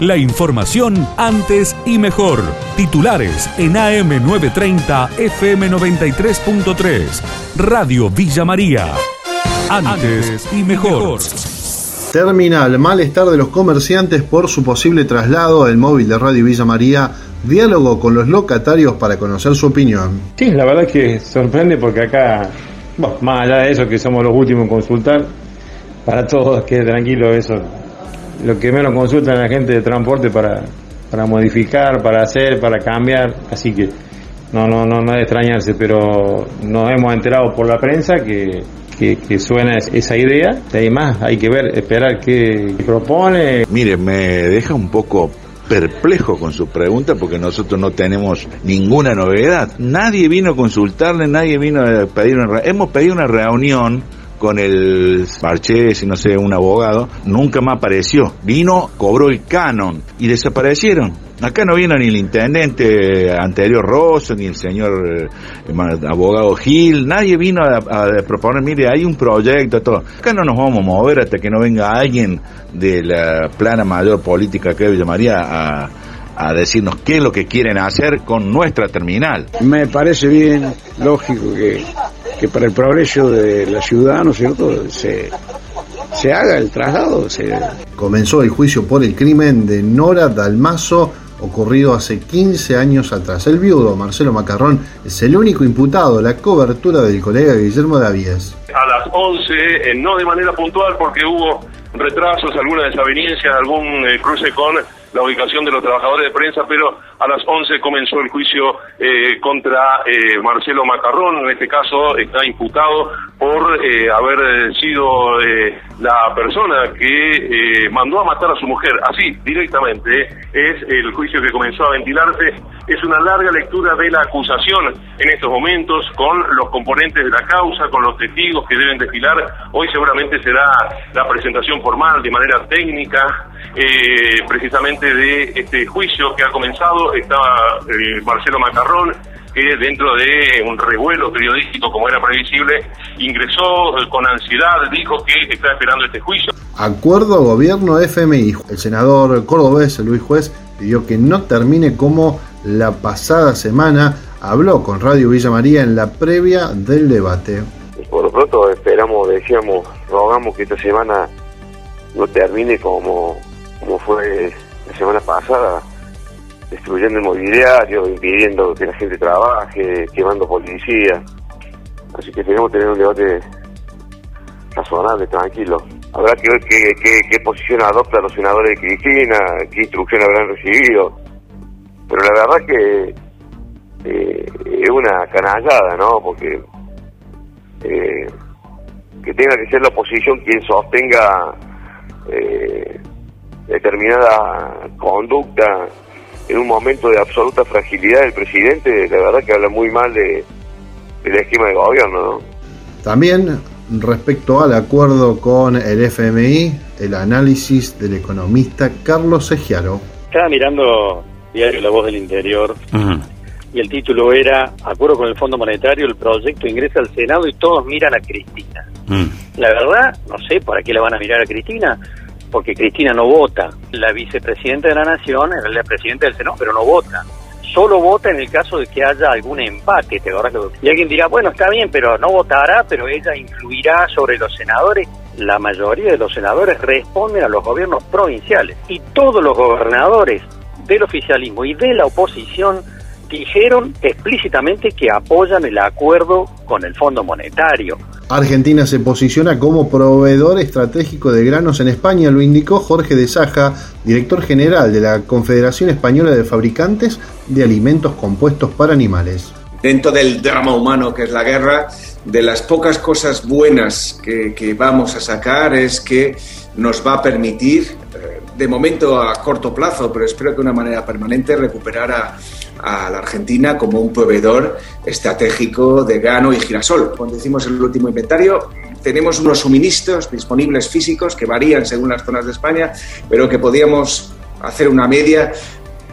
La información antes y mejor. Titulares en AM930 FM93.3. Radio Villa María. Antes y mejor. Termina el malestar de los comerciantes por su posible traslado al móvil de Radio Villa María. Diálogo con los locatarios para conocer su opinión. Sí, la verdad es que sorprende porque acá, bueno, más allá de eso que somos los últimos en consultar, para todos quede tranquilo eso lo que menos consultan la gente de transporte para, para modificar, para hacer, para cambiar, así que no, no, no, no de extrañarse, pero nos hemos enterado por la prensa que, que, suena esa idea, además hay que ver, esperar qué propone. Mire, me deja un poco perplejo con su pregunta porque nosotros no tenemos ninguna novedad. Nadie vino a consultarle, nadie vino a pedir una... Hemos pedido una reunión con el Marchés no sé, un abogado, nunca más apareció. Vino, cobró el canon y desaparecieron. Acá no vino ni el intendente anterior Rosso, ni el señor eh, abogado Gil, nadie vino a, proponer, mire, hay un proyecto, todo. Acá no nos vamos a mover hasta que no venga alguien de la plana mayor política que llamaría a, a decirnos qué es lo que quieren hacer con nuestra terminal. Me parece bien, lógico que que para el progreso de la ciudad, ¿no es cierto?, se, se haga el traslado. Se... Comenzó el juicio por el crimen de Nora Dalmazo ocurrido hace 15 años atrás. El viudo Marcelo Macarrón es el único imputado, la cobertura del colega Guillermo Davías. A las 11, eh, no de manera puntual porque hubo retrasos, alguna desaveniencia, algún eh, cruce con la ubicación de los trabajadores de prensa, pero a las 11 comenzó el juicio eh, contra eh, Marcelo Macarrón, en este caso está imputado por eh, haber sido la persona que mandó a matar a su mujer, así directamente, es el juicio que comenzó a ventilarse, es una larga lectura de la acusación en estos momentos con los componentes de la causa, con los testigos que deben desfilar, hoy seguramente será la presentación formal de manera técnica, precisamente de este juicio que ha comenzado estaba eh, Marcelo Macarrón, que dentro de un revuelo periodístico, como era previsible, ingresó eh, con ansiedad, dijo que está esperando este juicio. Acuerdo gobierno FMI. El senador cordobés Luis Juez pidió que no termine como la pasada semana habló con Radio Villa María en la previa del debate. Por lo pronto esperamos, decíamos, rogamos que esta semana no termine como, como fue la semana pasada, destruyendo el mobiliario, impidiendo que la gente trabaje, quemando policía. Así que tenemos que tener un debate razonable, tranquilo. Habrá que ver qué, qué, posición adoptan los senadores de Cristina, qué instrucción habrán recibido. Pero la verdad que eh, es una canallada, ¿no? Porque eh, que tenga que ser la oposición quien sostenga eh, determinada conducta en un momento de absoluta fragilidad del presidente, la verdad que habla muy mal de, del esquema de gobierno. ¿no? También respecto al acuerdo con el FMI, el análisis del economista Carlos Segiaro. Estaba mirando diario La Voz del Interior y el título era Acuerdo con el Fondo Monetario, el proyecto ingresa al Senado y todos miran a Cristina. Mm. La verdad, no sé para qué le van a mirar a Cristina porque Cristina no vota. La vicepresidenta de la Nación es la presidenta del Senado, pero no vota. Solo vota en el caso de que haya algún empate. ¿te y alguien dirá, bueno, está bien, pero no votará, pero ella influirá sobre los senadores. La mayoría de los senadores responden a los gobiernos provinciales. Y todos los gobernadores del oficialismo y de la oposición dijeron explícitamente que apoyan el acuerdo con el Fondo Monetario. Argentina se posiciona como proveedor estratégico de granos en España, lo indicó Jorge de Saja, director general de la Confederación Española de Fabricantes de Alimentos Compuestos para Animales. Dentro del drama humano que es la guerra, de las pocas cosas buenas que, que vamos a sacar es que nos va a permitir, eh, de momento a corto plazo, pero espero que de una manera permanente, recuperar a, a la Argentina como un proveedor estratégico de grano y girasol. Cuando decimos el último inventario, tenemos unos suministros disponibles físicos que varían según las zonas de España, pero que podíamos hacer una media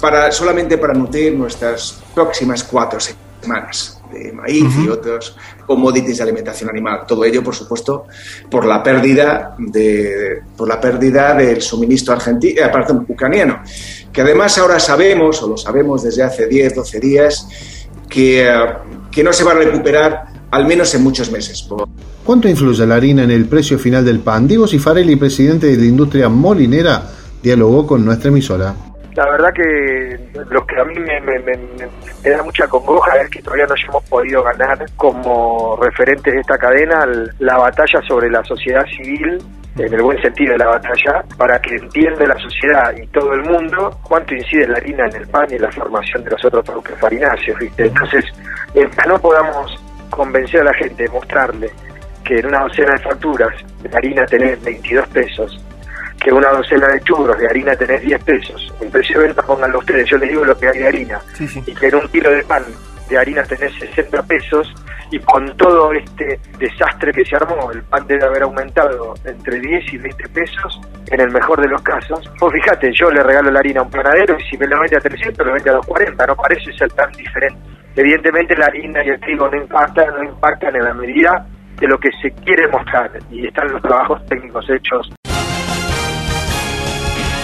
para, solamente para nutrir nuestras próximas cuatro semanas. De maíz y otros commodities de alimentación animal. Todo ello, por supuesto, por la pérdida de por la pérdida del suministro argentino, eh, aparte ucraniano, que además ahora sabemos o lo sabemos desde hace 10, 12 días que, eh, que no se va a recuperar al menos en muchos meses. ¿Cuánto influye la harina en el precio final del pan? Diego Cifarelli, presidente de la industria molinera, dialogó con nuestra emisora. La verdad que lo que a mí me, da mucha congoja es que todavía no hemos podido ganar como referentes de esta cadena la batalla sobre la sociedad civil en el buen sentido de la batalla, para que entienda la sociedad y todo el mundo cuánto incide la harina en el pan y la formación de los otros productos farináceos, ¿viste? Entonces, mientras no podamos convencer a la gente, mostrarle que en una docena de facturas de harina tenés 22 pesos, que una docena de churros de harina tenés 10 pesos, el precio de venta pónganlo ustedes, yo les digo lo que hay de harina, y que en un kilo de pan de harina tenés 60 pesos, y con todo este desastre que se armó, el pan debe haber aumentado entre 10 y 20 pesos, en el mejor de los casos. Pues fíjate, yo le regalo la harina a un panadero y si me lo vende a 300, lo vende a 240, no parece ser tan diferente. Evidentemente la harina y el trigo no impactan, no impactan en la medida de lo que se quiere mostrar y están los trabajos técnicos hechos.